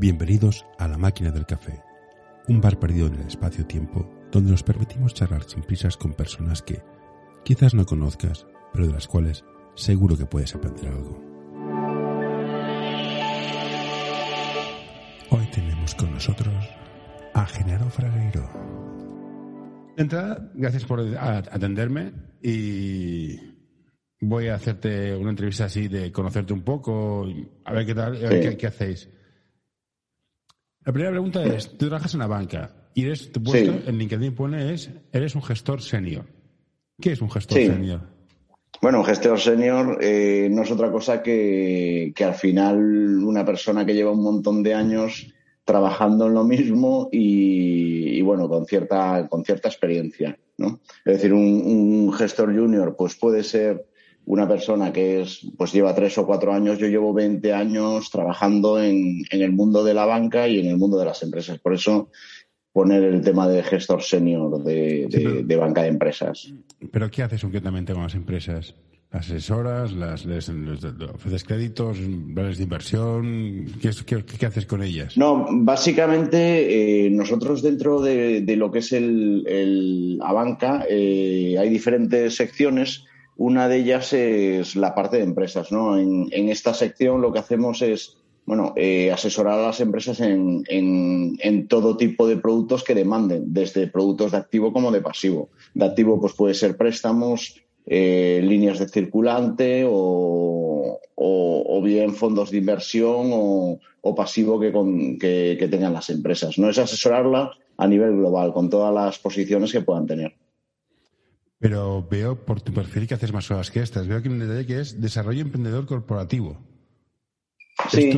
Bienvenidos a La Máquina del Café, un bar perdido en el espacio-tiempo donde nos permitimos charlar sin prisas con personas que quizás no conozcas, pero de las cuales seguro que puedes aprender algo. Hoy tenemos con nosotros a Genaro Fragueiro. De entrada, gracias por atenderme y voy a hacerte una entrevista así de conocerte un poco, a ver qué tal, a ver qué, qué hacéis. La primera pregunta es, tú trabajas en la banca y eres, tu puesto en LinkedIn pone es, eres un gestor senior. ¿Qué es un gestor senior? Bueno, un gestor senior eh, no es otra cosa que, que al final una persona que lleva un montón de años trabajando en lo mismo y, bueno, con cierta, con cierta experiencia, ¿no? Es decir, un, un, gestor junior pues puede ser una persona que es, pues lleva tres o cuatro años, yo llevo 20 años trabajando en, en, el mundo de la banca y en el mundo de las empresas. Por eso poner el tema de gestor senior de, de, sí, pero, de banca de empresas. ¿Pero qué haces concretamente con las empresas? ¿Las asesoras? Las, les, les, ¿Ofreces créditos? ¿Planes de inversión? ¿Qué, qué, qué, haces con ellas? No, básicamente eh, nosotros dentro de, de, lo que es el, el a banca eh, hay diferentes secciones una de ellas es la parte de empresas, ¿no? En, en esta sección lo que hacemos es, bueno, eh, asesorar a las empresas en, todo tipo de productos que demanden, desde productos de activo como de pasivo. De activo, pues puede ser préstamos, eh, líneas de circulante o, bien fondos de inversión o, pasivo que, con, que tengan las empresas. No es asesorarla a nivel global, con todas las posiciones que puedan tener. Pero veo por tu perfil que haces más cosas que estas. Veo aquí un detalle que es desarrollo emprendedor corporativo. Sí.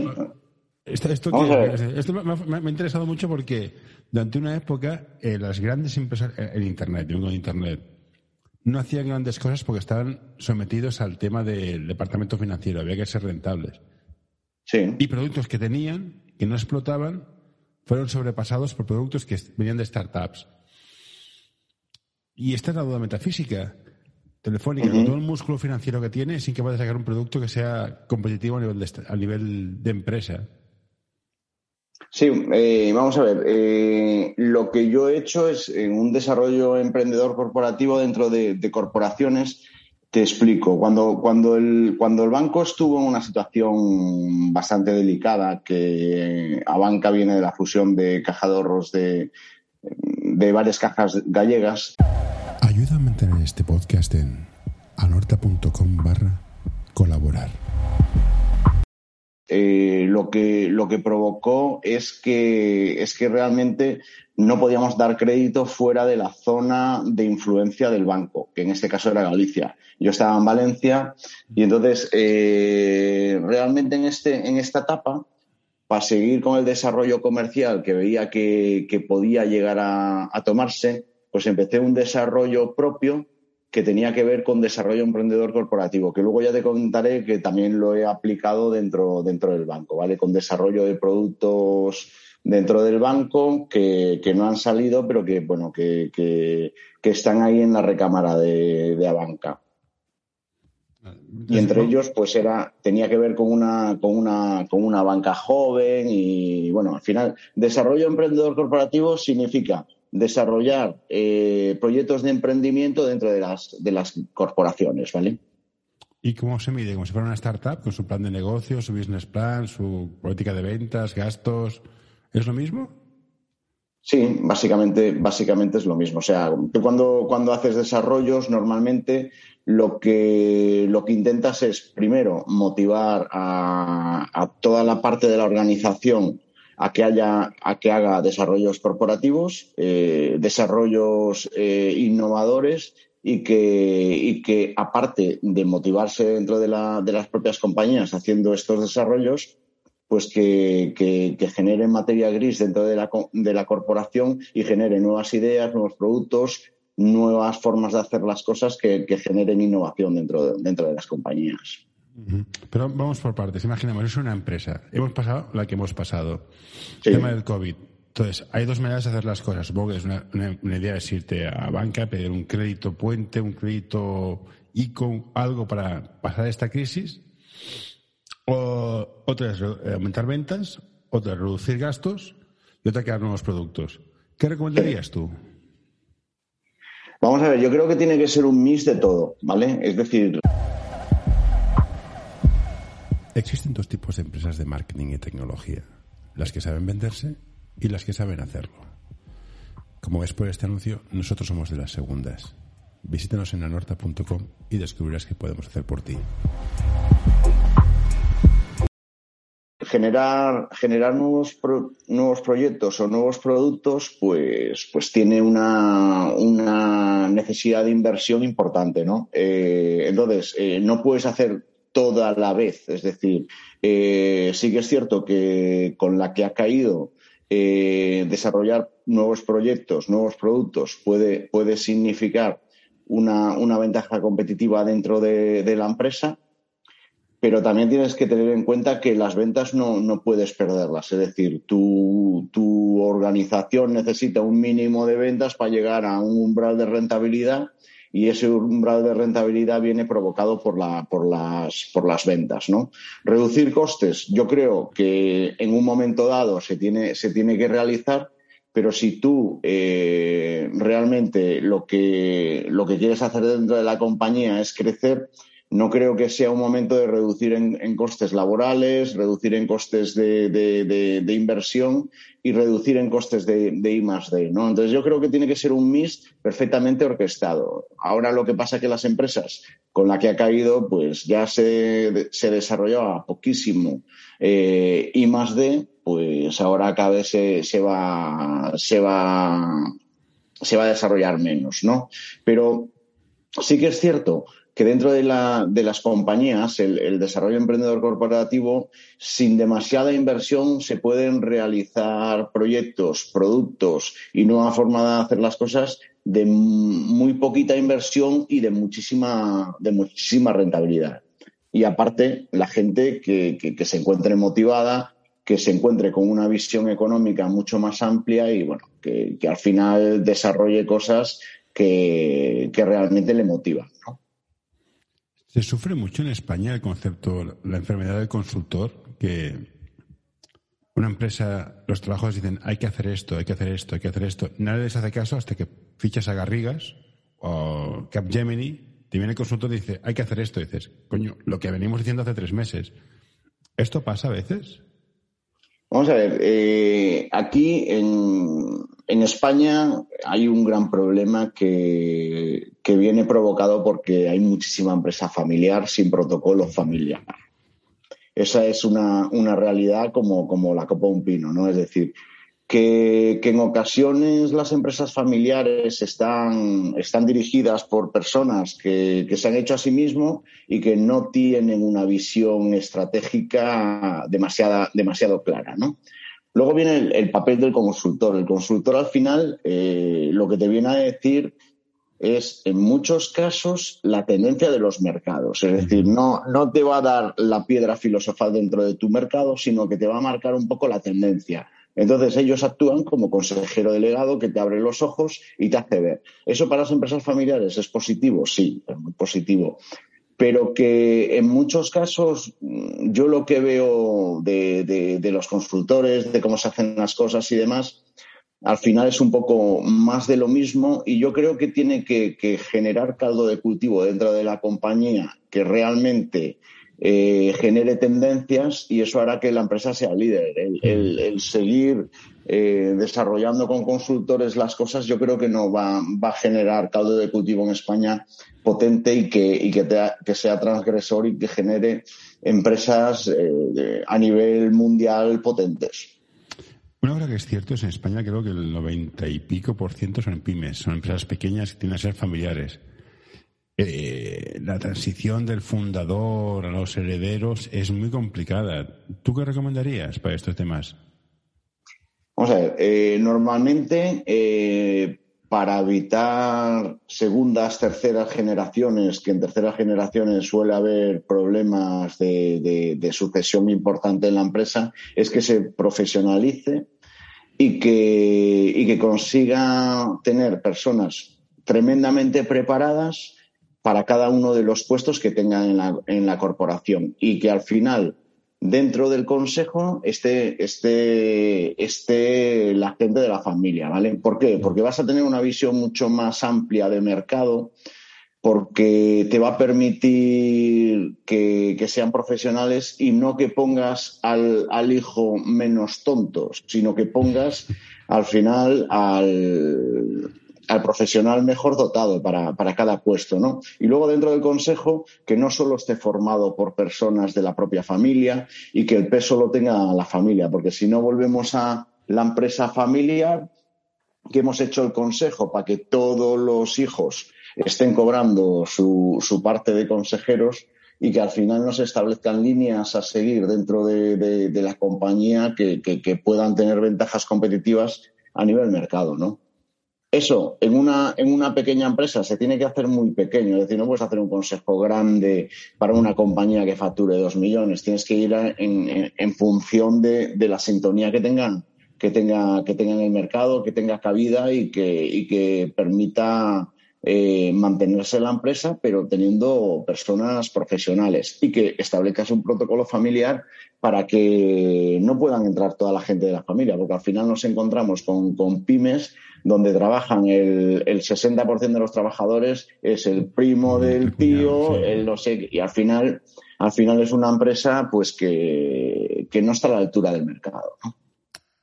Esto, esto, esto, que, esto me, me, me, ha interesado mucho porque durante una época eh, las grandes empresas en Internet, yo vengo de Internet, no hacían grandes cosas porque estaban sometidos al tema del departamento financiero. Había que ser rentables. Sí. Y productos que tenían, que no explotaban, fueron sobrepasados por productos que venían de startups. Y esta es la duda metafísica. Telefónica, uh -huh. con todo el músculo financiero que tiene, es incapaz de sacar un producto que sea competitivo a nivel de, a nivel de empresa. Sí, eh, vamos a ver. Eh, lo que yo he hecho es en un desarrollo emprendedor corporativo dentro de, de corporaciones. Te explico. Cuando, cuando, el, cuando el banco estuvo en una situación bastante delicada, que a banca viene de la fusión de caja de ahorros de, de varias cajas gallegas. Ayuda a mantener este podcast en anorta.com barra colaborar. Eh, lo, que, lo que provocó es que, es que realmente no podíamos dar crédito fuera de la zona de influencia del banco, que en este caso era Galicia. Yo estaba en Valencia y entonces eh, realmente en, este, en esta etapa para seguir con el desarrollo comercial que veía que, podía llegar a, tomarse, pues empecé un desarrollo propio que tenía que ver con desarrollo emprendedor corporativo, que luego ya te contaré que también lo he aplicado dentro, dentro del banco, ¿vale? Con desarrollo de productos dentro del banco que, no han salido, pero que, bueno, que, que, que están ahí en la recámara de, de Abanca. Y entre ellos, pues era, tenía que ver con una, con una, con una banca joven y bueno, al final, desarrollo emprendedor corporativo significa desarrollar eh, proyectos de emprendimiento dentro de las, de las corporaciones, ¿vale? ¿Y cómo se mide? ¿Como si fuera una startup con su plan de negocio, su business plan, su política de ventas, gastos? ¿Es lo mismo? Sí, básicamente, básicamente es lo mismo. O sea, tú cuando, cuando haces desarrollos, normalmente lo que, lo que intentas es, primero, motivar a, toda la parte de la organización a que haya, a que haga desarrollos corporativos, eh, desarrollos eh, innovadores y que, y que, aparte de motivarse dentro de, la, de las propias compañías haciendo estos desarrollos, pues que, que, generen materia gris dentro de la, de la corporación y genere nuevas ideas, nuevos productos, nuevas formas de hacer las cosas que, que generen innovación dentro de, dentro de las compañías. Pero vamos por partes. Imaginemos, es una empresa. Hemos pasado la que hemos pasado. Sí. El tema del COVID. Entonces, hay dos maneras de hacer las cosas. Supongo que es una, una, una idea es irte a banca, pedir un crédito puente, un crédito ICO, algo para pasar esta crisis. O, otra es aumentar ventas otra reducir gastos y otra crear nuevos productos. ¿Qué recomendarías tú? Vamos a ver, yo creo que tiene que ser un mix de todo, ¿vale? Es decir... Existen dos tipos de empresas de marketing y tecnología, las que saben venderse y las que saben hacerlo. Como ves por este anuncio, nosotros somos de las segundas. Visítanos en anorta.com y descubrirás qué podemos hacer por ti. Generar, generar nuevos, nuevos proyectos o nuevos productos, pues, pues tiene una, una necesidad de inversión importante, ¿no? Eh, entonces, eh, no puedes hacer todo a la vez. Es decir, eh, sí que es cierto que con la que ha caído desarrollar nuevos proyectos, nuevos productos puede, puede significar una, una ventaja competitiva dentro de, de la empresa pero también tienes que tener en cuenta que las ventas no, no puedes perderlas. Es decir, tu, tu, organización necesita un mínimo de ventas para llegar a un umbral de rentabilidad y ese umbral de rentabilidad viene provocado por, la, por, las, por las ventas. ¿no? Reducir costes, yo creo que en un momento dado se tiene, se tiene que realizar, pero si tú eh, realmente lo que, lo que quieres hacer dentro de la compañía es crecer, no creo que sea un momento de reducir en, costes laborales, reducir en costes de, inversión y reducir en costes de, I más D. ¿no? Entonces yo creo que tiene que ser un mix perfectamente orquestado. Ahora lo que pasa es que las empresas con la que ha caído, pues ya se, se desarrollaba poquísimo eh, I más D, pues ahora cada vez se, se, va, se, va, se va a desarrollar menos, ¿no? Pero sí que es cierto que dentro de, la, de las compañías, el, desarrollo emprendedor corporativo, sin demasiada inversión, se pueden realizar proyectos, productos y nueva forma de hacer las cosas de muy poquita inversión y de muchísima, rentabilidad. Y aparte, la gente que, se encuentre motivada, que se encuentre con una visión económica mucho más amplia y bueno, que, que al final desarrolle cosas que, que realmente le motivan. ¿no? Se sufre mucho en España el concepto, la enfermedad del consultor, que una empresa, los trabajos dicen hay que hacer esto, hay que hacer esto, hay que hacer esto. Nadie les hace caso hasta que fichas a Garrigas o Capgemini, te viene el consultor y dice hay que hacer esto. Y dices, coño, lo que venimos diciendo hace tres meses. ¿Esto pasa a veces? Vamos a ver, eh, aquí en, España hay un gran problema que, viene provocado porque hay muchísima empresa familiar sin protocolo familiar. Esa es una, realidad como, como, la copa de un pino, ¿no? Es decir, que, en ocasiones las empresas familiares están, están dirigidas por personas que, que, se han hecho a sí mismo y que no tienen una visión estratégica demasiada, demasiado clara, ¿no? Luego viene el, papel del consultor. El consultor al final eh, lo que te viene a decir es en muchos casos la tendencia de los mercados. Es decir, no, no te va a dar la piedra filosofal dentro de tu mercado, sino que te va a marcar un poco la tendencia. Entonces ellos actúan como consejero delegado que te abre los ojos y te hace ver. ¿Eso para las empresas familiares es positivo? Sí, es muy positivo pero que en muchos casos mm, yo lo que veo de, los consultores, de cómo se hacen las cosas y demás, al final es un poco más de lo mismo y yo creo que tiene que, generar caldo de cultivo dentro de la compañía que realmente eh, genere tendencias y eso hará que la empresa sea líder. El, seguir eh, desarrollando con consultores las cosas yo creo que no va, va a generar caldo de cultivo en España potente y que, y que, que sea transgresor y que genere empresas eh, a nivel mundial potentes. Una cosa que es cierto es en España creo que el noventa y pico por ciento son pymes, son empresas pequeñas que tienen que ser familiares. Eh, la transición del fundador a los herederos es muy complicada. ¿Tú qué recomendarías para estos temas? Vamos a ver, eh, normalmente para evitar segundas, terceras generaciones, que en terceras generaciones suele haber problemas de, sucesión importante en la empresa, es que se profesionalice y que, y que consiga tener personas tremendamente preparadas para cada uno de los puestos que tengan en la, en la corporación y que al final dentro del consejo esté, esté, esté la gente de la familia, ¿vale? ¿Por qué? Porque vas a tener una visión mucho más amplia de mercado, porque te va a permitir que, sean profesionales y no que pongas al, al, hijo menos tonto, sino que pongas al final al, al profesional mejor dotado para, cada puesto, ¿no? Y luego dentro del consejo, que no solo esté formado por personas de la propia familia y que el peso lo tenga la familia, porque si no volvemos a la empresa familiar, que hemos hecho el consejo para que todos los hijos estén cobrando su, su parte de consejeros y que al final no se establezcan líneas a seguir dentro de, la compañía que, que puedan tener ventajas competitivas a nivel mercado, ¿no? Eso en una, en una pequeña empresa se tiene que hacer muy pequeño, es decir, no puedes hacer un consejo grande para una compañía que facture dos millones, tienes que ir en, en, función de, la sintonía que tengan, que tenga, que tenga en el mercado, que tenga cabida y que, y que permita eh, mantenerse la empresa, pero teniendo personas profesionales y que establezcas un protocolo familiar para que no puedan entrar toda la gente de la familia, porque al final nos encontramos con, con pymes donde trabajan el, el 60% de los trabajadores es el primo del tío, el no sé, y al final, al final es una empresa pues que, que no está a la altura del mercado.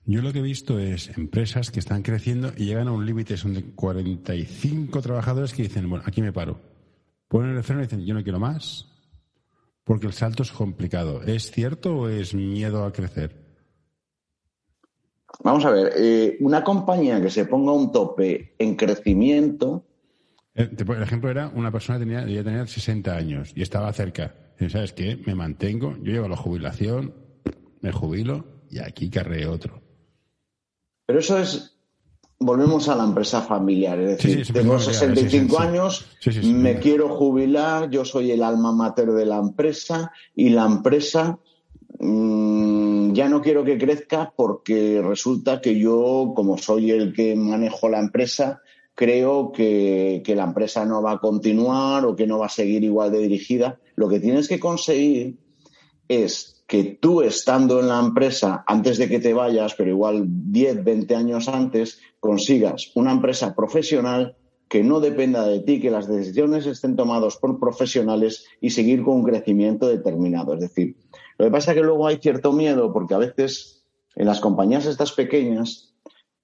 Yo lo que he visto es empresas que están creciendo y llegan a un límite, son de 45 trabajadores que dicen, bueno, aquí me paro. Ponen el freno y dicen, yo no quiero más, porque el salto es complicado. ¿Es cierto o es miedo a crecer? Vamos a ver, eh, una compañía que se ponga un tope en crecimiento. Eh, el ejemplo era una persona que tenía, debía tener 60 años y estaba cerca. ¿Sabes qué? Me mantengo, yo llego a la jubilación, me jubilo y aquí carré otro. Pero eso es. Volvemos a la empresa familiar, es decir, tengo 65 años, me quiero jubilar, yo soy el alma mater de la empresa y la empresa Mm, ya no quiero que crezca porque resulta que yo, como soy el que manejo la empresa, creo que, la empresa no va a continuar o que no va a seguir igual de dirigida. Lo que tienes que conseguir es que tú estando en la empresa antes de que te vayas, pero igual 10, 20 años antes, consigas una empresa profesional que no dependa de ti, que las decisiones estén tomadas por profesionales y seguir con un crecimiento determinado. Es decir, lo que pasa es que luego hay cierto miedo porque a veces en las compañías estas pequeñas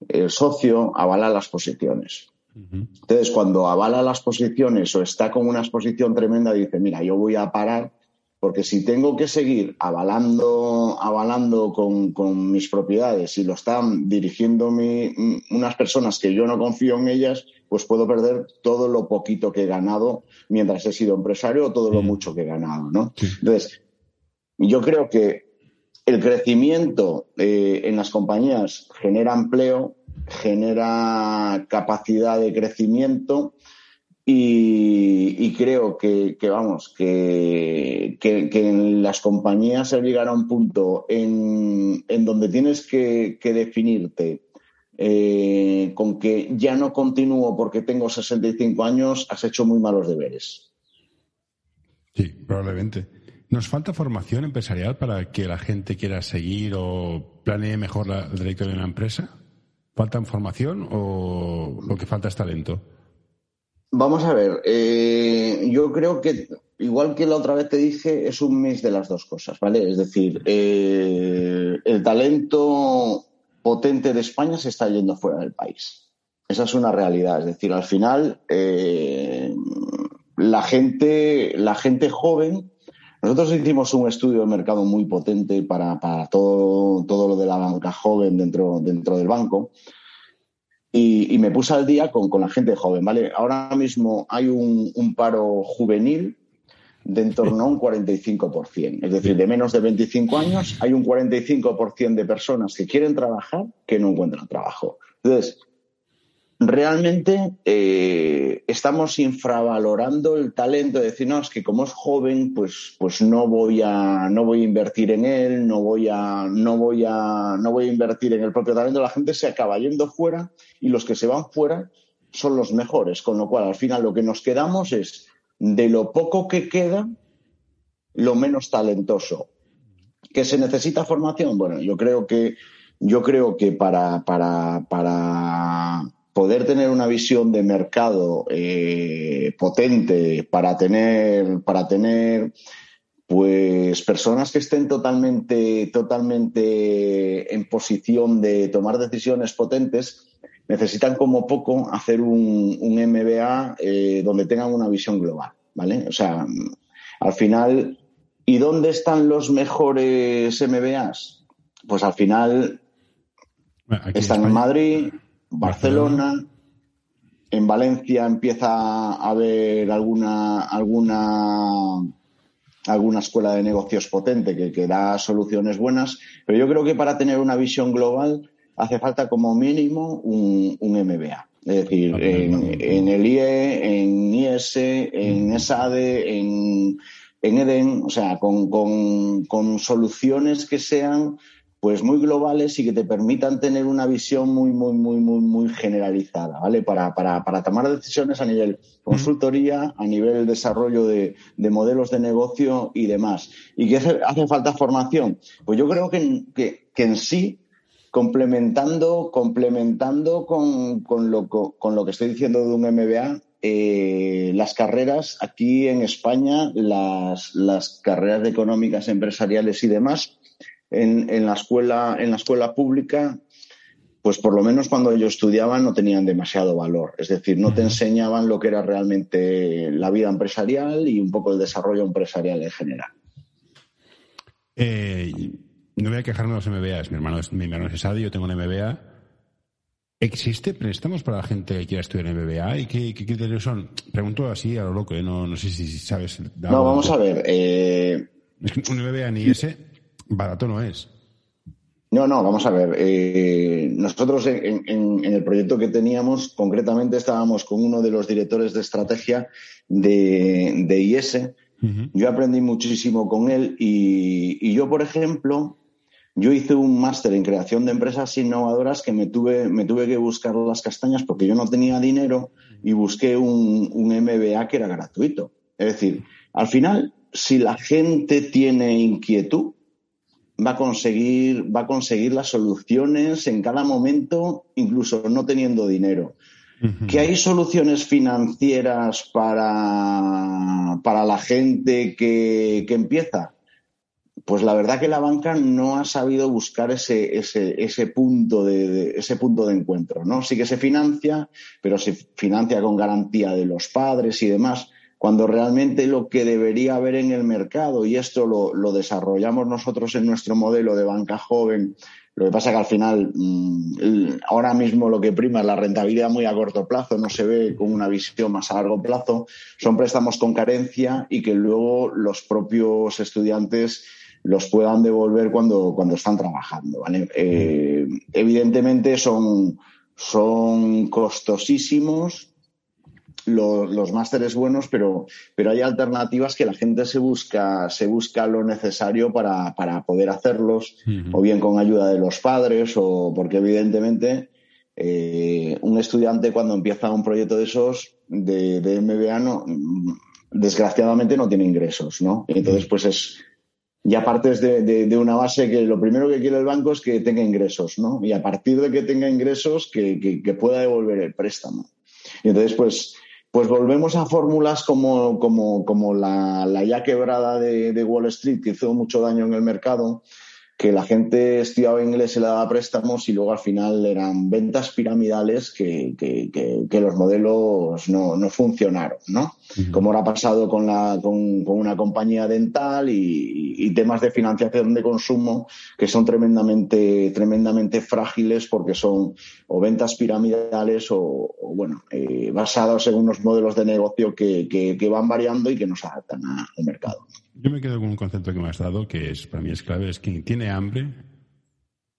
el socio avala las posiciones. Entonces, cuando avala las posiciones o está con una exposición tremenda, dice, mira, yo voy a parar porque si tengo que seguir avalando, avalando con, mis propiedades y lo están dirigiendo unas personas que yo no confío en ellas, pues puedo perder todo lo poquito que he ganado mientras he sido empresario o todo lo mucho que he ganado, ¿no? Entonces, yo creo que el crecimiento eh, en las compañías genera empleo, genera capacidad de crecimiento y, creo que, vamos, que, en las compañías se llegará a un punto en, donde tienes que, definirte eh, con que ya no continúo porque tengo 65 años, has hecho muy malos deberes. Sí, probablemente. ¿Nos falta formación empresarial para que la gente quiera seguir o planee mejor la, el de una empresa? ¿Falta formación o lo que falta es talento? Vamos a ver, eh, yo creo que, igual que la otra vez te dije, es un mix de las dos cosas, ¿vale? Es decir, eh, el talento potente de España se está yendo fuera del país. Esa es una realidad. Es decir, al final, eh, la gente, la gente joven nosotros hicimos un estudio de mercado muy potente para, todo, lo de la banca joven dentro, del banco. Y, me puse al día con, la gente joven, ¿vale? Ahora mismo hay un, paro juvenil de en torno a un 45%. Es decir, de menos de 25 años hay un 45% de personas que quieren trabajar que no encuentran trabajo. Entonces, realmente eh, estamos infravalorando el talento de decir, no, es que como es joven, pues, pues no voy a, no voy a invertir en él, no voy a, no voy a, no voy a invertir en el propio talento. La gente se acaba yendo fuera y los que se van fuera son los mejores. Con lo cual, al final lo que nos quedamos es de lo poco que queda, lo menos talentoso. ¿Que se necesita formación? Bueno, yo creo que, yo creo que para, para, para poder tener una visión de mercado eh, potente, para tener, para tener pues personas que estén totalmente, totalmente en posición de tomar decisiones potentes, necesitan como poco hacer un, un MBA eh, donde tengan una visión global, ¿vale? O sea, al final, ¿y dónde están los mejores MBAs? Pues al final están en, Madrid, Barcelona, en Valencia empieza a haber alguna, alguna, alguna escuela de negocios potente que, que da soluciones buenas, pero yo creo que para tener una visión global hace falta como mínimo un, MBA. Es decir, en, el IE, en IS, en ESADE, en, en EDEN, o sea, con, con, soluciones que sean pues muy globales y que te permitan tener una visión muy, muy, muy, muy, muy generalizada, ¿vale? Para, para, para tomar decisiones a nivel consultoría, a nivel desarrollo de, de, modelos de negocio y demás. ¿Y qué hace, hace falta formación? Pues yo creo que, que, que en sí complementando, complementando con, con, lo, con, lo, que estoy diciendo de un MBA, eh, las carreras aquí en España, las, las, carreras de económicas empresariales y demás, en, en, la escuela, en la escuela pública, pues por lo menos cuando yo estudiaba no tenían demasiado valor. Es decir, no te enseñaban lo que era realmente la vida empresarial y un poco el desarrollo empresarial en general. Eh, no voy a quejarme de los MBAs. Mi hermano es, mi hermano es yo tengo un MBA. ¿Existe préstamos para la gente que quiera estudiar MBA? ¿Y qué, criterios son? Pregunto así a lo loco, ¿eh? no, no sé si sabes. No, vamos a ver. Eh... Es que un MBA ni ese barato no es. No, no, vamos a ver. Eh, nosotros en, el proyecto que teníamos, concretamente estábamos con uno de los directores de estrategia de, de IS. Yo aprendí muchísimo con él y, y yo, por ejemplo, yo hice un máster en creación de empresas innovadoras que me tuve, me tuve que buscar las castañas porque yo no tenía dinero y busqué un, un MBA que era gratuito. Es decir, al final, si la gente tiene inquietud, va a conseguir, va a conseguir las soluciones en cada momento, incluso no teniendo dinero. ¿Que hay soluciones financieras para, para la gente que, que empieza? pues la verdad que la banca no ha sabido buscar ese, ese, ese, punto de, ese punto de encuentro, ¿no? Sí que se financia, pero se financia con garantía de los padres y demás, cuando realmente lo que debería haber en el mercado, y esto lo, desarrollamos nosotros en nuestro modelo de banca joven, lo que pasa que al final, mm, ahora mismo lo que prima es la rentabilidad muy a corto plazo, no se ve con una visión más a largo plazo, son préstamos con carencia y que luego los propios estudiantes los puedan devolver cuando, cuando están trabajando. Eh, evidentemente son, son costosísimos los, los másteres buenos, pero, pero hay alternativas que la gente se busca, se busca lo necesario para, para poder hacerlos, o bien con ayuda de los padres, o porque evidentemente eh, un estudiante cuando empieza un proyecto de esos de, de MBA no, desgraciadamente no tiene ingresos, ¿no? Entonces, pues es, ya partes de, de, una base que lo primero que quiere el banco es que tenga ingresos, ¿no? Y a partir de que tenga ingresos, que, que, pueda devolver el préstamo. Y entonces, pues, pues volvemos a fórmulas como, como, como la, la, ya quebrada de, de, Wall Street, que hizo mucho daño en el mercado, que la gente estudiaba inglés y le daba préstamos y luego al final eran ventas piramidales que, que, que, los modelos no, no funcionaron, ¿no? Como ahora ha pasado con, la, con, con una compañía dental y, y, temas de financiación de consumo que son tremendamente, tremendamente frágiles porque son o ventas piramidales o, bueno, eh, basados en unos modelos de negocio que, que, van variando y que no se adaptan al mercado. Yo me quedo con un concepto que me has dado que es para mí es clave, es quien tiene hambre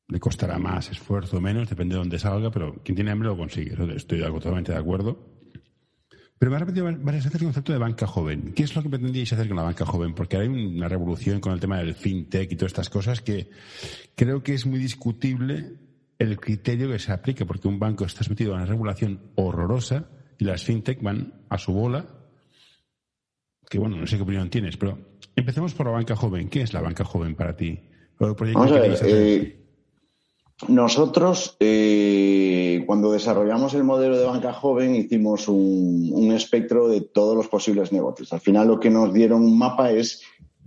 le costará más esfuerzo o menos, depende de dónde salga, pero quien tiene hambre lo consigue. Estoy totalmente de acuerdo. Pero me ha repetido varias veces el concepto de banca joven. ¿Qué es lo que pretendíais hacer con la banca joven? Porque hay una revolución con el tema del fintech y todas estas cosas que creo que es muy discutible el criterio que se aplique, porque un banco está sometido a una regulación horrorosa y las fintech van a su bola. Que bueno, no sé qué opinión tienes, pero empecemos por la banca joven. ¿Qué es la banca joven para ti? Vamos a ver, eh, nosotros, eh, cuando desarrollamos el modelo de banca joven, hicimos un, espectro de todos los posibles negocios. Al final, lo que nos dieron un mapa es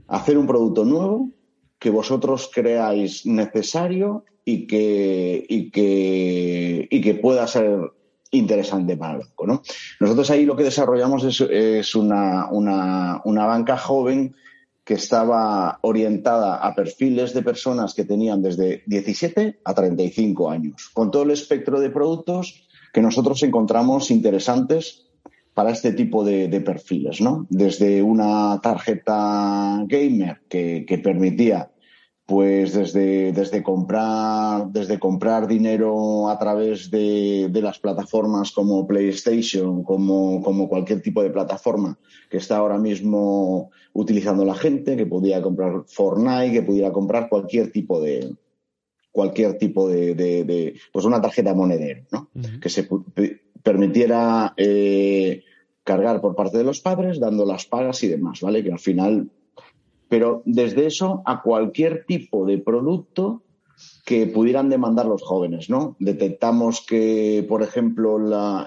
hacer un producto nuevo que vosotros creáis necesario y que, y que, y que pueda ser interesante para el banco. ¿no? Nosotros ahí lo que desarrollamos es, es una, una, una banca joven que estaba orientada a perfiles de personas que tenían desde 17 a 35 años, con todo el espectro de productos que nosotros encontramos interesantes para este tipo de, perfiles, ¿no? Desde una tarjeta gamer que permitía pues desde, desde, comprar, desde comprar dinero a través de, de las plataformas como PlayStation, como, como, cualquier tipo de plataforma que está ahora mismo utilizando la gente, que podía comprar Fortnite, que pudiera comprar cualquier tipo de cualquier tipo de, de, de pues una tarjeta monedero, ¿no? Uh -huh. Que se permitiera eh, cargar por parte de los padres, dando las pagas y demás, ¿vale? Que al final pero desde eso a cualquier tipo de producto que pudieran demandar los jóvenes, ¿no? Detectamos que, por ejemplo,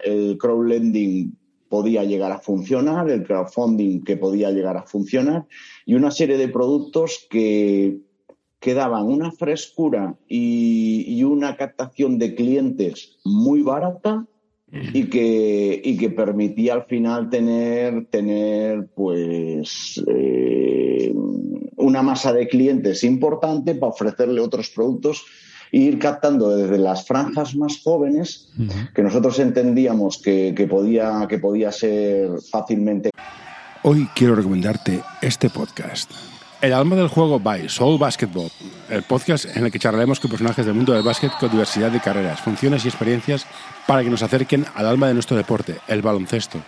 el crowdlending podía llegar a funcionar, el crowdfunding que podía llegar a funcionar y una serie de productos que, que daban una frescura y, una captación de clientes muy barata y que, y que permitía al final tener, tener pues, eh, una masa de clientes importante para ofrecerle otros productos e ir captando desde las franjas más jóvenes uh -huh. que nosotros entendíamos que, que, podía, que podía ser fácilmente. Hoy quiero recomendarte este podcast. El alma del juego by Soul Basketball, el podcast en el que charlaremos con personajes del mundo del básquet con diversidad de carreras, funciones y experiencias para que nos acerquen al alma de nuestro deporte, el baloncesto.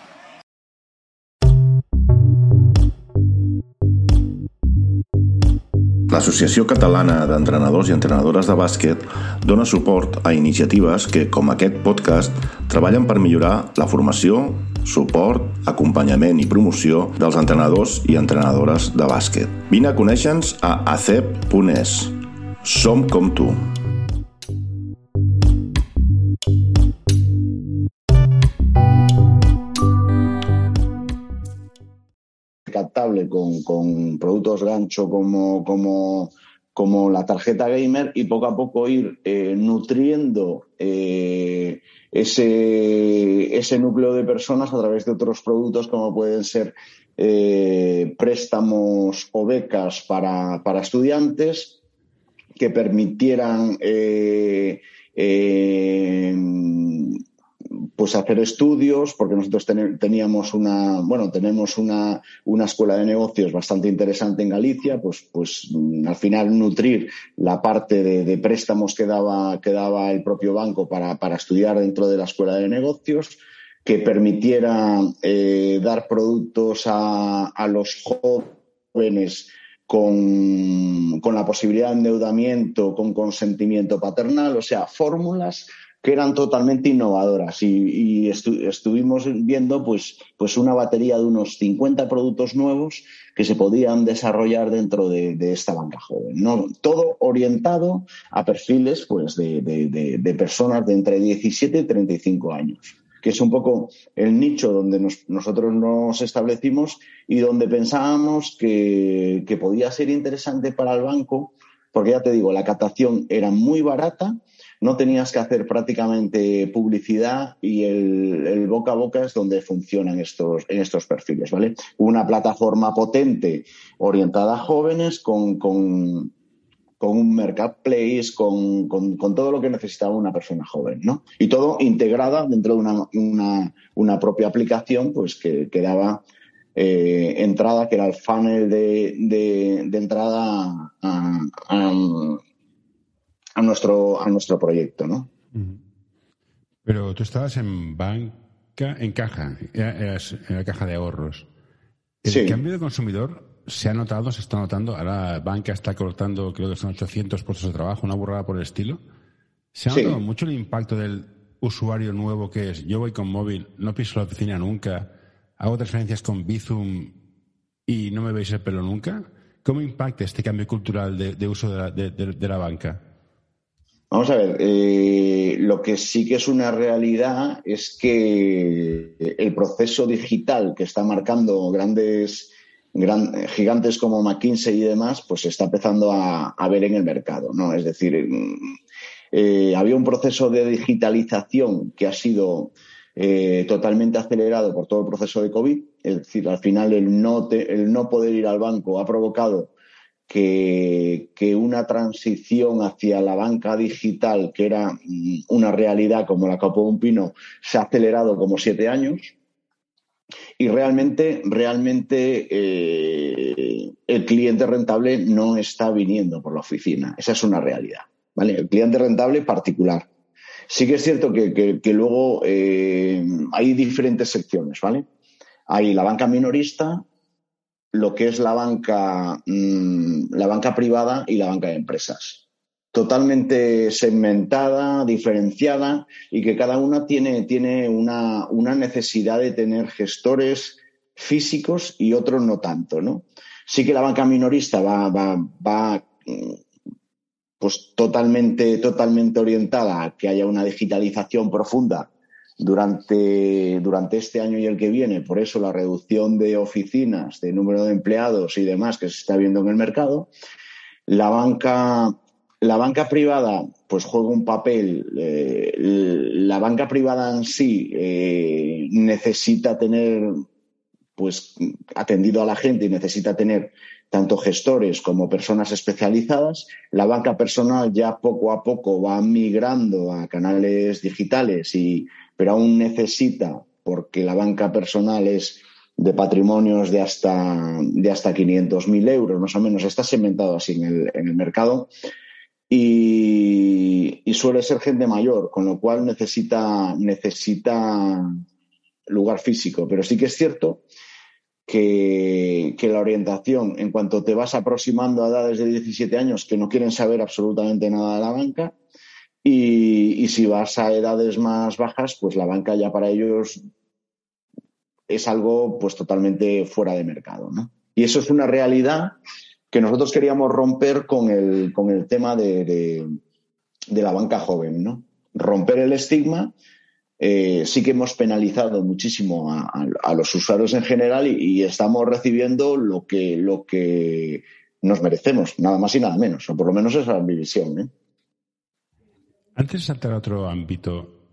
L'Associació Catalana d'Entrenadors i Entrenadores de Bàsquet dona suport a iniciatives que, com aquest podcast, treballen per millorar la formació, suport, acompanyament i promoció dels entrenadors i entrenadores de bàsquet. Vine a conèixer-nos a acep.es. Som com tu. captable con, con productos gancho como, como, como, la tarjeta gamer y poco a poco ir eh, nutriendo eh, ese, ese núcleo de personas a través de otros productos como pueden ser eh, préstamos o becas para, para estudiantes que permitieran pues hacer estudios, porque nosotros ten, teníamos una, bueno, tenemos una, una, escuela de negocios bastante interesante en Galicia, pues, pues al final nutrir la parte de, de préstamos que daba, que daba el propio banco para, para, estudiar dentro de la escuela de negocios, que permitiera eh, dar productos a, a los jóvenes con, con la posibilidad de endeudamiento, con consentimiento paternal, o sea, fórmulas que eran totalmente innovadoras y, estu estuvimos viendo pues, pues una batería de unos 50 productos nuevos que se podían desarrollar dentro de, esta banca joven. ¿no? Todo orientado a perfiles pues, de, personas de entre 17 y 35 años que es un poco el nicho donde nos, nosotros nos establecimos y donde pensábamos que podía ser interesante para el banco, porque ya te digo, la captación era muy barata, no tenías que hacer prácticamente publicidad y el, boca a boca es donde funcionan estos, en estos perfiles, ¿vale? Una plataforma potente orientada a jóvenes con, con, con un marketplace, con, con, todo lo que necesitaba una persona joven, ¿no? Y todo integrada dentro de una, una, una propia aplicación, pues que, daba eh, entrada, que era el funnel de, de, entrada a a nuestro, a nuestro proyecto, ¿no? Pero tú estabas en banca, en caja, eras en la caja de ahorros. ¿El sí. cambio de consumidor se ha notado, se está notando? Ahora banca está cortando, creo que son 800 puestos de trabajo, una burrada por el estilo. ¿Se ha notado sí. mucho el impacto del usuario nuevo que es yo voy con móvil, no piso la oficina nunca, hago transferencias con Bizum y no me veis el pelo nunca? ¿Cómo impacta este cambio cultural de, uso de la, banca? Vamos a ver, eh, lo que sí que es una realidad es que el proceso digital que está marcando grandes gigantes como McKinsey y demás, pues se está empezando a, ver en el mercado, ¿no? Es decir, mm, eh, había un proceso de digitalización que ha sido eh, totalmente acelerado por todo el proceso de COVID. Es decir, al final el no, el no poder ir al banco ha provocado que, que, una transición hacia la banca digital, que era mm, una realidad como la Copa de un Pino, se ha acelerado como siete años. Y realmente, realmente eh, el cliente rentable no está viniendo por la oficina. Esa es una realidad. ¿vale? El cliente rentable particular. Sí que es cierto que, luego eh, hay diferentes secciones, ¿vale? Hay la banca minorista, lo que es la banca, mm, la banca privada y la banca de empresas totalmente segmentada, diferenciada y que cada una tiene, tiene una, necesidad de tener gestores físicos y otros no tanto, ¿no? Sí que la banca minorista va, va, va pues totalmente, totalmente orientada a que haya una digitalización profunda durante, durante este año y el que viene. Por eso la reducción de oficinas, de número de empleados y demás que se está viendo en el mercado. La banca la banca privada pues juega un papel, eh, la banca privada en sí eh, necesita tener, pues atendido a la gente y necesita tener tanto gestores como personas especializadas. La banca personal ya poco a poco va migrando a canales digitales, y, pero aún necesita, porque la banca personal es de patrimonios de hasta, de hasta 500.000 euros, más o menos, está segmentado así en el, en el mercado y, suele ser gente mayor, con lo cual necesita, necesita lugar físico. Pero sí que es cierto que, la orientación, en cuanto te vas aproximando a edades de 17 años que no quieren saber absolutamente nada de la banca, y, si vas a edades más bajas, pues la banca ya para ellos es algo pues totalmente fuera de mercado. Y eso es una realidad que nosotros queríamos romper con el, con el tema de, la banca joven, ¿no? Romper el estigma. Eh, sí que hemos penalizado muchísimo a, los usuarios en general y, estamos recibiendo lo que, lo que nos merecemos, nada más y nada menos, o por lo menos esa es mi visión. ¿eh? Antes de saltar a otro ámbito,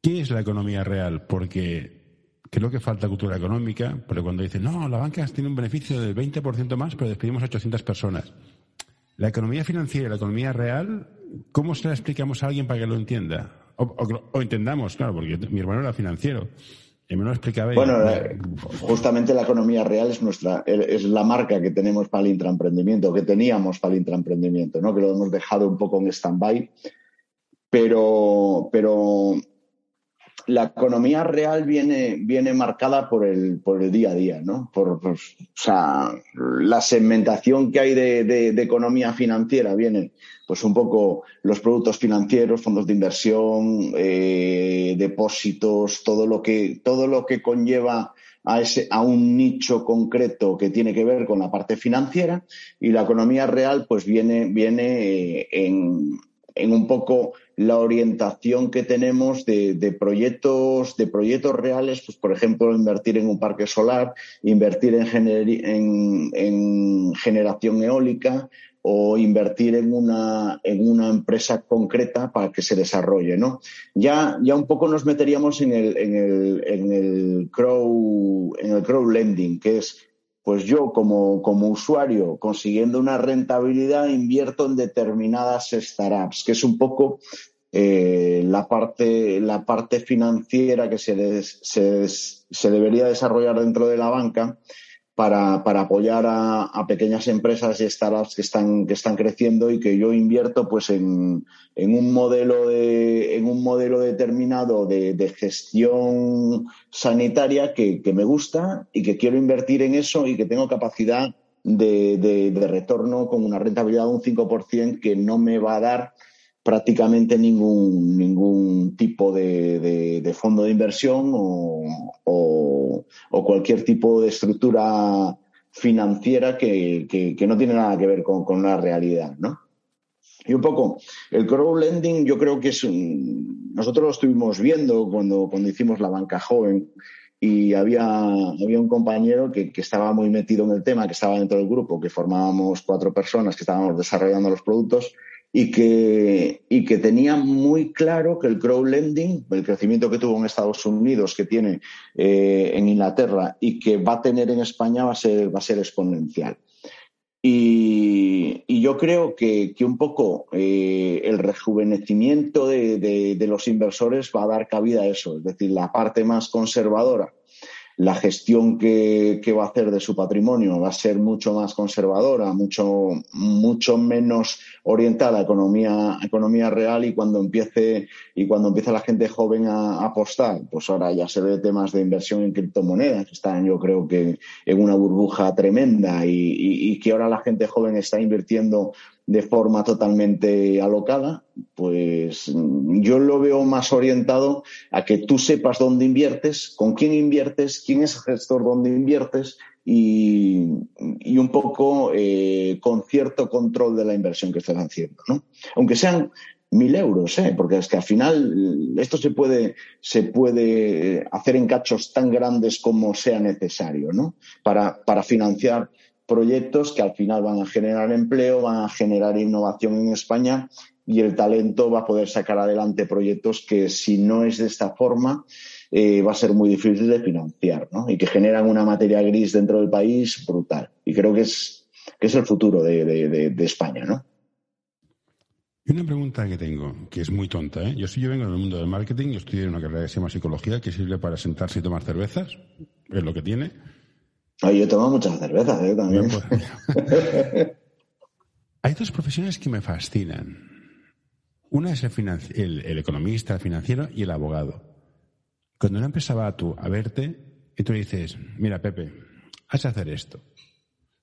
¿qué es la economía real? Porque creo que falta cultura económica, pero cuando dicen, no, la banca tiene un beneficio del 20% más, pero despedimos a 800 personas. La economía financiera y la economía real, ¿cómo se la explicamos a alguien para que lo entienda? O, entendamos, claro, porque mi hermano era financiero. Y me lo explicaba. Bueno, eh, justamente la economía real es nuestra, es la marca que tenemos para el intraemprendimiento, que teníamos para el intraemprendimiento, ¿no? Que lo hemos dejado un poco en stand-by. Pero, pero la economía real viene, viene marcada por el, por el día a día, ¿no? Por, o sea, la segmentación que hay de, economía financiera viene, pues un poco los productos financieros, fondos de inversión, eh, depósitos, todo lo que, todo lo que conlleva a, ese, a un nicho concreto que tiene que ver con la parte financiera y la economía real pues viene, viene eh, en, en un poco la orientación que tenemos de, proyectos, de proyectos reales, pues por ejemplo, invertir en un parque solar, invertir en, en, generación eólica o invertir en una, en una empresa concreta para que se desarrolle, ¿no? Ya, ya un poco nos meteríamos en el, en el, en el crow, en el crow lending, que es pues yo como, como, usuario, consiguiendo una rentabilidad, invierto en determinadas startups, que es un poco eh, la, parte, la parte financiera que se, se, se, debería desarrollar dentro de la banca para, apoyar a, pequeñas empresas y startups que están, que están creciendo y que yo invierto pues en, un modelo de, en un modelo determinado de, gestión sanitaria que, me gusta y que quiero invertir en eso y que tengo capacidad de, de retorno con una rentabilidad de un 5% que no me va a dar prácticamente ningún, ningún tipo de, fondo de inversión o, cualquier tipo de estructura financiera que, no tiene nada que ver con, con la realidad, ¿no? Y un poco, el crowdlending yo creo que es un, nosotros lo estuvimos viendo cuando, cuando hicimos la banca joven y había, había un compañero que, que, estaba muy metido en el tema, que estaba dentro del grupo, que formábamos cuatro personas que estábamos desarrollando los productos y que, y que tenía muy claro que el crowdlending, el crecimiento que tuvo en Estados Unidos, que tiene eh, en Inglaterra y que va a tener en España va a ser, va a ser exponencial. Y, y yo creo que, que un poco eh, el rejuvenecimiento de, de, de los inversores va a dar cabida a eso, es decir, la parte más conservadora la gestión que, va a hacer de su patrimonio va a ser mucho más conservadora, mucho, mucho menos orientada a economía, economía real y cuando empiece, y cuando empieza la gente joven a, apostar, pues ahora ya se ve temas de inversión en criptomonedas, que están yo creo que en una burbuja tremenda y, y que ahora la gente joven está invirtiendo de forma totalmente alocada, pues yo lo veo más orientado a que tú sepas dónde inviertes, con quién inviertes, quién es el gestor dónde inviertes y, un poco eh, con cierto control de la inversión que estás haciendo, ¿no? Aunque sean mil euros, ¿eh? porque es que al final esto se puede, se puede hacer en cachos tan grandes como sea necesario, ¿no? Para, para financiar proyectos que al final van a generar empleo, van a generar innovación en España y el talento va a poder sacar adelante proyectos que si no es de esta forma eh, va a ser muy difícil de financiar ¿no? y que generan una materia gris dentro del país brutal. Y creo que es, que es el futuro de, de, de, España. ¿no? Y una pregunta que tengo, que es muy tonta. ¿eh? Yo, si yo vengo del mundo del marketing, yo estudié una carrera que se llama psicología, que sirve para sentarse y tomar cervezas, es lo que tiene Ay, yo tomo muchas cervezas, ¿eh? También. Hay dos profesiones que me fascinan. Una es el, el, economista, el financiero y el abogado. Cuando una empresa va a, tú, a verte y tú le dices, mira, Pepe, has de hacer esto.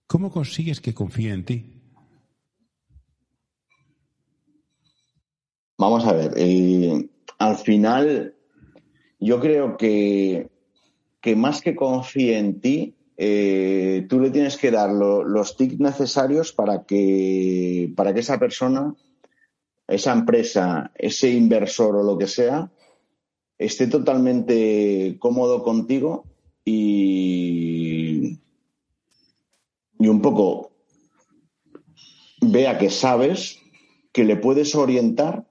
¿Cómo consigues que confíe en ti? Vamos a ver, eh, al final yo creo que, que más que confíe en ti, eh, tú le tienes que dar los tics necesarios para que, para que esa persona, esa empresa, ese inversor o lo que sea, esté totalmente cómodo contigo y, y un poco vea que sabes que le puedes orientar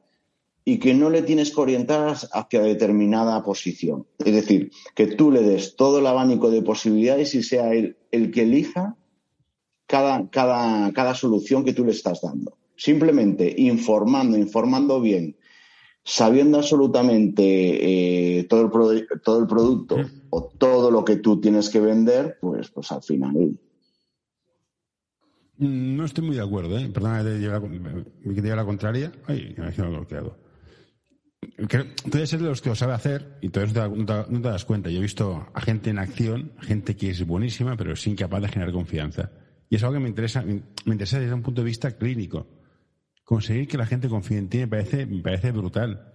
y que no le tienes que orientar hacia determinada posición. Es decir, que tú le des todo el abanico de posibilidades y sea él el que elija cada, cada, cada solución que tú le estás dando. Simplemente informando, informando bien, sabiendo absolutamente eh, todo, el todo el producto o todo lo que tú tienes que vender, pues, pues al final. No estoy muy de acuerdo, ¿eh? Perdona que te lleve la, contraria. Ay, me he bloqueado tú debes ser de los que lo sabe hacer y entonces no te, no te, das cuenta. Yo he visto a gente en acción, gente que es buenísima, pero es incapaz de generar confianza. Y es algo que me interesa, me, interesa desde un punto de vista clínico. Conseguir que la gente confíe en ti me parece, me parece brutal.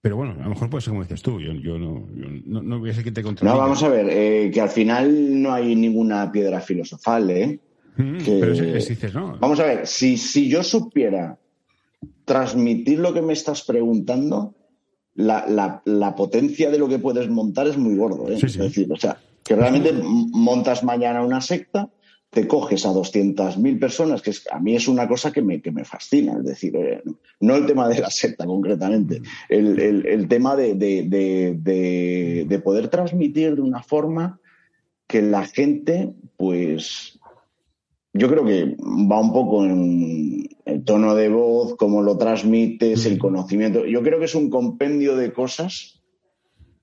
Pero bueno, a lo mejor puede ser como dices tú. Yo, yo no, yo no, voy a ser quien te No, vamos a ver, eh, que al final no hay ninguna piedra filosofal, ¿eh? Mm, pero si, dices, no. Vamos a ver, si, si yo supiera transmitir lo que me estás preguntando, la, la, potencia de lo que puedes montar es muy gordo. ¿eh? Es decir, o sea, que realmente montas mañana una secta, te coges a 200.000 personas, que es, a mí es una cosa que me, que me fascina. Es decir, eh, no el tema de la secta concretamente, el, el, tema de, de, de, poder transmitir de una forma que la gente, pues, yo creo que va un poco en el tono de voz, cómo lo transmites, el conocimiento. Yo creo que es un compendio de cosas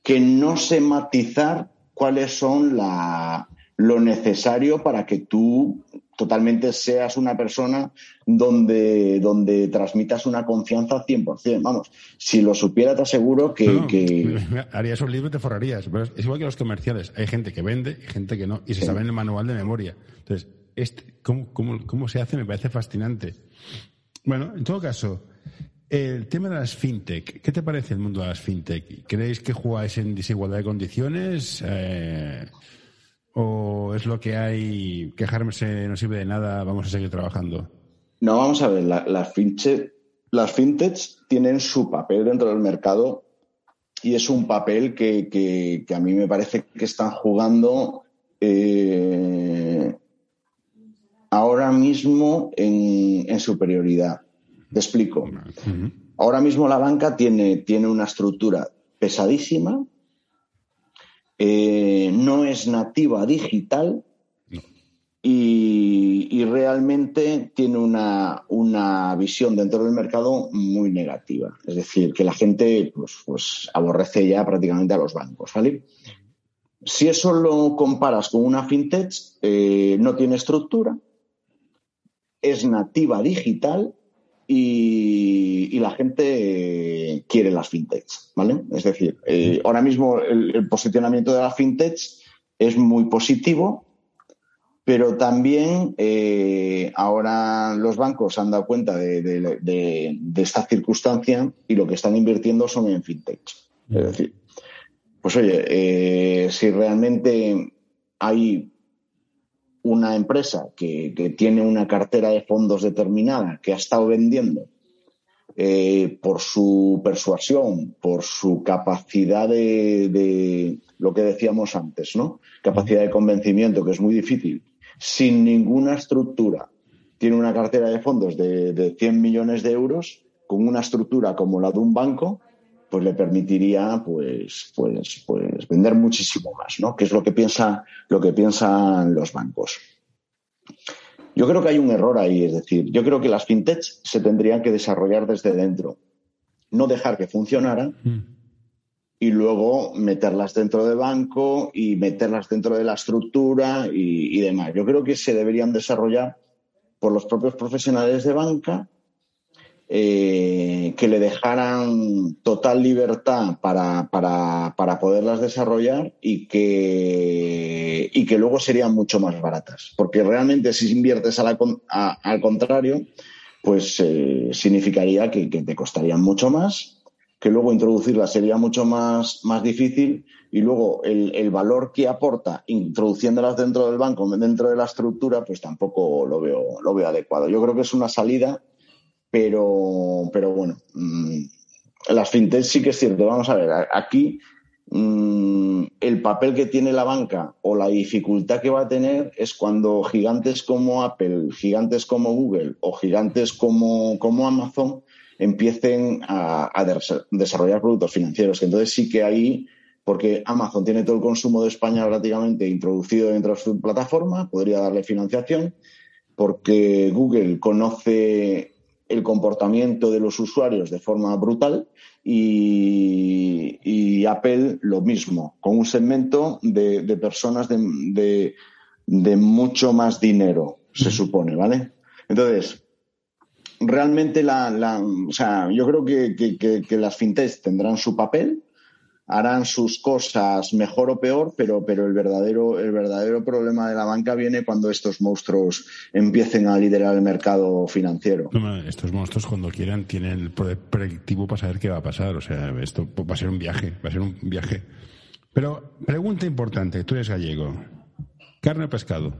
que no sé matizar cuáles son la, lo necesario para que tú totalmente seas una persona donde, donde transmitas una confianza 100%. Vamos, si lo supiera te aseguro que... Harías un libro y te forrarías. es igual que los comerciales. Hay gente que vende y gente que no. Y se sabe en el manual de memoria. Entonces, este, ¿cómo, se hace? Me parece fascinante. Bueno, en todo caso, el tema de las fintech, ¿qué te parece el mundo de las fintech? ¿Creéis que jugáis en desigualdad de condiciones? Eh, ¿O es lo que hay, quejarme no sirve de nada, vamos a seguir trabajando? No, vamos a ver, las, fintech, las fintechs tienen su papel dentro del mercado y es un papel que, a mí me parece que están jugando eh, ahora mismo en, superioridad. Te explico. Ahora mismo la banca tiene, tiene una estructura pesadísima, eh, no es nativa digital y, realmente tiene una, una, visión dentro del mercado muy negativa. Es decir, que la gente pues, pues aborrece ya prácticamente a los bancos. ¿vale? Si eso lo comparas con una fintech, eh, no tiene estructura, es nativa digital y, la gente quiere las fintechs, ¿vale? Es decir, eh, ahora mismo el, posicionamiento de las fintechs es muy positivo, pero también eh, ahora los bancos han dado cuenta de, esta circunstancia y lo que están invirtiendo son en fintechs. Es decir, pues oye, eh, si realmente hay una empresa que, tiene una cartera de fondos determinada, que ha estado vendiendo eh, por su persuasión, por su capacidad de, lo que decíamos antes, ¿no? Capacidad de convencimiento, que es muy difícil, sin ninguna estructura, tiene una cartera de fondos de, de 100 millones de euros, con una estructura como la de un banco, pues le permitiría pues, pues, pues vender muchísimo más, ¿no? Que es lo que piensa, lo que piensan los bancos. Yo creo que hay un error ahí, es decir, yo creo que las fintechs se tendrían que desarrollar desde dentro, no dejar que funcionaran mm. y luego meterlas dentro del banco y meterlas dentro de la estructura y, y demás. Yo creo que se deberían desarrollar por los propios profesionales de banca eh, que le dejaran total libertad para, para, poderlas desarrollar y que, y que luego serían mucho más baratas. Porque realmente si inviertes al contrario, pues eh, significaría que, te costarían mucho más, que luego introducirlas sería mucho más, más difícil y luego el, el, valor que aporta introduciéndolas dentro del banco, dentro de la estructura, pues tampoco lo veo, lo veo adecuado. Yo creo que es una salida pero, pero bueno, mm, las fintechs sí que es cierto. Vamos a ver, aquí mm, el papel que tiene la banca o la dificultad que va a tener es cuando gigantes como Apple, gigantes como Google o gigantes como, como Amazon empiecen a, desarrollar productos financieros. Entonces sí que ahí, porque Amazon tiene todo el consumo de España prácticamente introducido dentro de su plataforma, podría darle financiación, porque Google conoce el comportamiento de los usuarios de forma brutal y, Apple lo mismo, con un segmento de, personas de, mucho más dinero, se supone, ¿vale? Entonces, realmente la, o sea, yo creo que, que las fintechs tendrán su papel, harán sus cosas mejor o peor, pero, pero el, verdadero, el verdadero problema de la banca viene cuando estos monstruos empiecen a liderar el mercado financiero. estos monstruos cuando quieran tienen el poder predictivo para saber qué va a pasar. O sea, esto va a ser un viaje, va a ser un viaje. Pero pregunta importante, tú eres gallego. ¿Carne o pescado?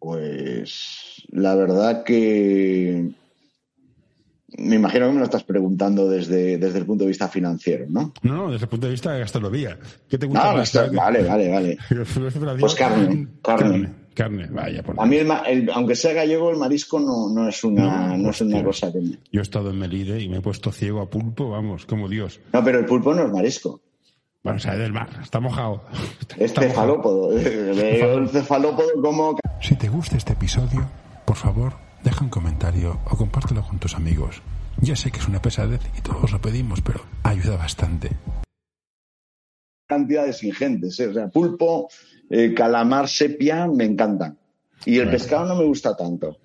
Pues la verdad que me imagino que me lo estás preguntando desde, desde el punto de vista financiero, ¿no? No, desde el punto de vista de gastronomía. ¿Qué te gusta más? vale, vale, vale. pues carne, carne. Carne, vaya. Por a mí, aunque sea gallego, el marisco no, no es una, no, es una cosa que Yo he estado en Melide y me he puesto ciego a pulpo, vamos, como Dios. No, pero el pulpo no es marisco. Bueno, sale del mar, está mojado. es cefalópodo. El cefalópodo como... Si te gusta este episodio, por favor, deja un comentario o compártelo con tus amigos. Ya sé que es una pesadez y todos lo pedimos, pero ayuda bastante. Cantidades ingentes, ¿eh? o sea, pulpo, eh, calamar, sepia, me encantan. Y el pescado no me gusta tanto.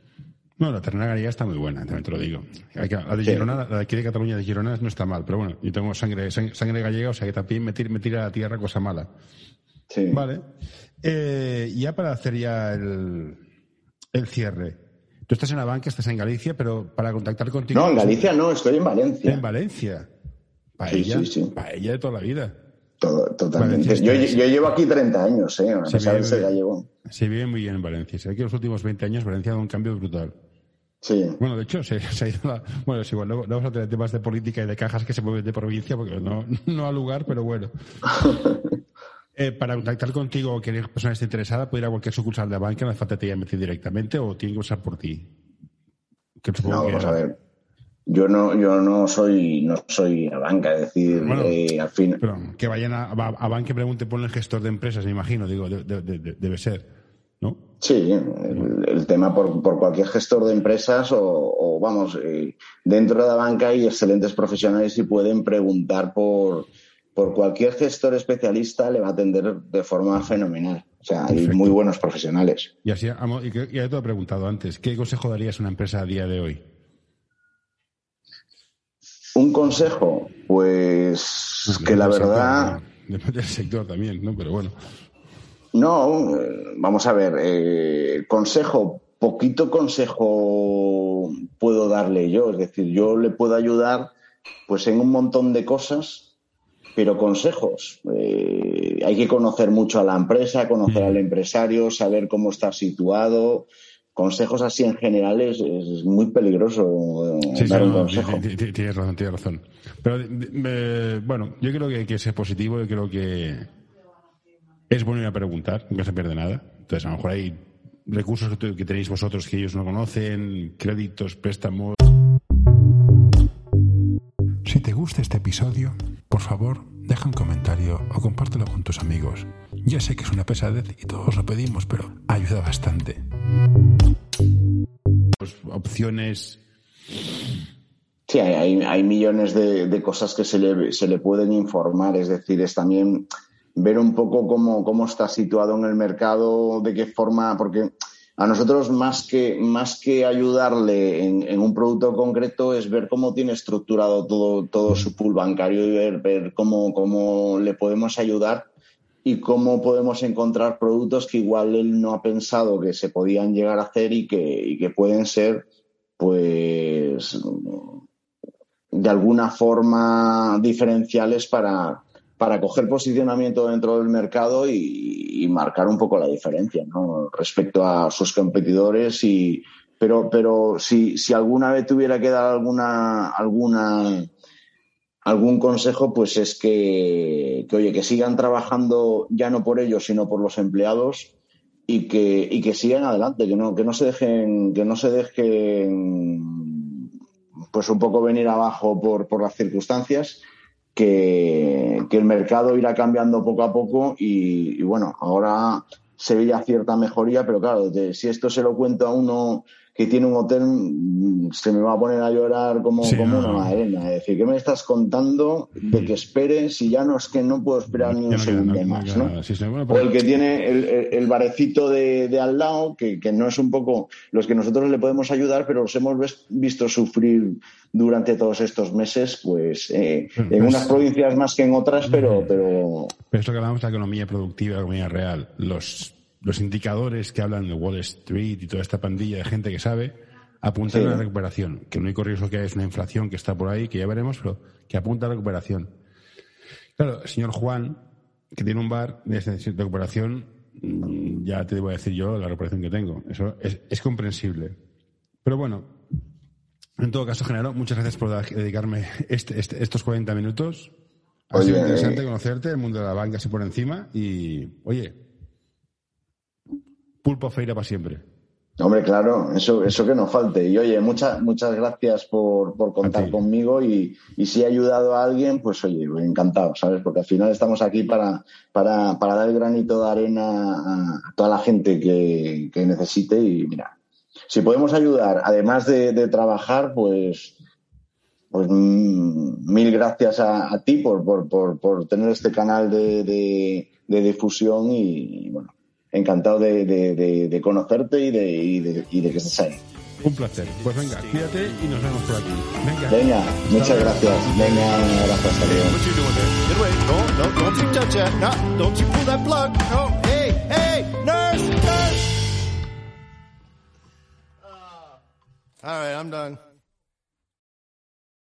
No, la ternera gallega está muy buena, también te lo digo. La de Girona, la de aquí de Cataluña de Girona no está mal, pero bueno, yo tengo sangre, sangre gallega, o sea que también me tira, me tira a la tierra cosa mala. Sí. Vale. Eh, ya para hacer ya el, el cierre, Tú estás en la banca, estás en Galicia, pero para contactar contigo. No, en Galicia no, estoy en Valencia. En Valencia. Paella, sí, sí, sí. paella de toda la vida. totalmente. Yo, llevo aquí 30 años, ¿eh? A pesar de ser gallego. Se vive muy bien en Valencia. Se ve que los últimos 20 años Valencia ha dado un cambio brutal. Sí. Bueno, de hecho, se, ha ido la, Bueno, es igual, luego, vamos a tener temas de política y de cajas que se mueven de provincia, porque no, no ha lugar, pero bueno. eh, para contactar contigo o que persona esté interesada, puede ir a cualquier sucursal de banca, no hace falta te llame directamente o tiene que usar por ti. no, vamos a ver. Yo no, yo no soy, no soy a banca, es decir, eh, al fin. que vayan a, a, banca y pregunten por el gestor de empresas, me imagino, digo, debe ser, ¿no? Sí, el, tema por, por, cualquier gestor de empresas o, vamos, eh, dentro de la banca hay excelentes profesionales y pueden preguntar por, por cualquier gestor especialista, le va a atender de forma fenomenal. O sea, hay muy buenos profesionales. Y así, y ya te he preguntado antes, ¿qué consejo darías a una empresa a día de hoy? Un consejo, pues que la verdad. Depende del sector también, ¿no? Pero bueno. No, vamos a ver, eh, consejo, poquito consejo puedo darle yo, es decir, yo le puedo ayudar pues en un montón de cosas, pero consejos. Eh, hay que conocer mucho a la empresa, conocer mm. al empresario, saber cómo está situado, consejos así en general es, muy peligroso eh, dar un consejo. Tienes razón, tienes razón. Pero bueno, yo creo que hay que ser positivo, yo creo que es bueno ir a preguntar, nunca se pierde nada. Entonces, a lo mejor hay recursos que, tenéis vosotros que ellos no conocen, créditos, préstamos. Si te gusta este episodio, por favor, deja un comentario o compártelo con tus amigos. Ya sé que es una pesadez y todos lo pedimos, pero ayuda bastante. Pues, opciones. Sí, hay, hay millones de, cosas que se le, se le pueden informar. Es decir, es también ver un poco cómo, cómo está situado en el mercado, de qué forma, porque a nosotros más que, más que ayudarle en, un producto concreto es ver cómo tiene estructurado todo, todo su pool bancario y ver, ver cómo, cómo le podemos ayudar y cómo podemos encontrar productos que igual él no ha pensado que se podían llegar a hacer y que, que pueden ser, pues, de alguna forma diferenciales para, para coger posicionamiento dentro del mercado y, marcar un poco la diferencia ¿no? respecto a sus competidores y pero pero si, si alguna vez tuviera que dar alguna alguna algún consejo pues es que, que oye que sigan trabajando ya no por ellos sino por los empleados y que y que sigan adelante que no que no se dejen que no se dejen pues un poco venir abajo por, por las circunstancias que, el mercado irá cambiando poco a poco y, bueno, ahora se veía cierta mejoría, pero claro, si esto se lo cuento a uno que tiene un hotel, mm, se me va a poner a llorar como, como una madrena. Es decir, ¿qué me estás contando de que espere si ya no es que no puedo esperar ni un segundo más? O el que tiene el, el, barecito de, de, al lado, que, que, no es un poco los que nosotros le podemos ayudar, pero los hemos visto sufrir durante todos estos meses, pues eh, en unas provincias más que en otras, pero... Pero, pero esto que hablamos de la economía productiva, la economía real, los los indicadores que hablan de Wall Street y toda esta pandilla de gente que sabe apuntan a la recuperación. Que el único riesgo que hay es una inflación que está por ahí, que ya veremos, pero que apunta a la recuperación. Claro, el señor Juan, que tiene un bar de recuperación, mm, ya te voy a decir yo la recuperación que tengo. Eso es, comprensible. Pero bueno, en todo caso, Genaro, muchas gracias por dedicarme este, este, estos 40 minutos. Ha sido interesante conocerte, el mundo de la banca se por encima y, oye, pulpo feira para siempre. Hombre, claro, eso, eso que no falte. Y oye, muchas, muchas gracias por, contar conmigo y, si he ayudado a alguien, pues oye, encantado, ¿sabes? Porque al final estamos aquí para, para, para dar el granito de arena a toda la gente que, necesite y mira, si podemos ayudar, además de, trabajar, pues, pues mm, mil gracias a, ti por, por, por, tener este canal de, de difusión y, bueno, encantado de, de, de, conocerte y de, y de, y de que estés ahí. Un placer. Pues venga, cuídate y nos vemos por aquí. Venga. Venga, muchas gracias. Venga, un abrazo. Hasta luego. No, no, don't you touch that. No, don't you pull that plug. No, hey, hey, nurse, nurse. Uh, all right, I'm done.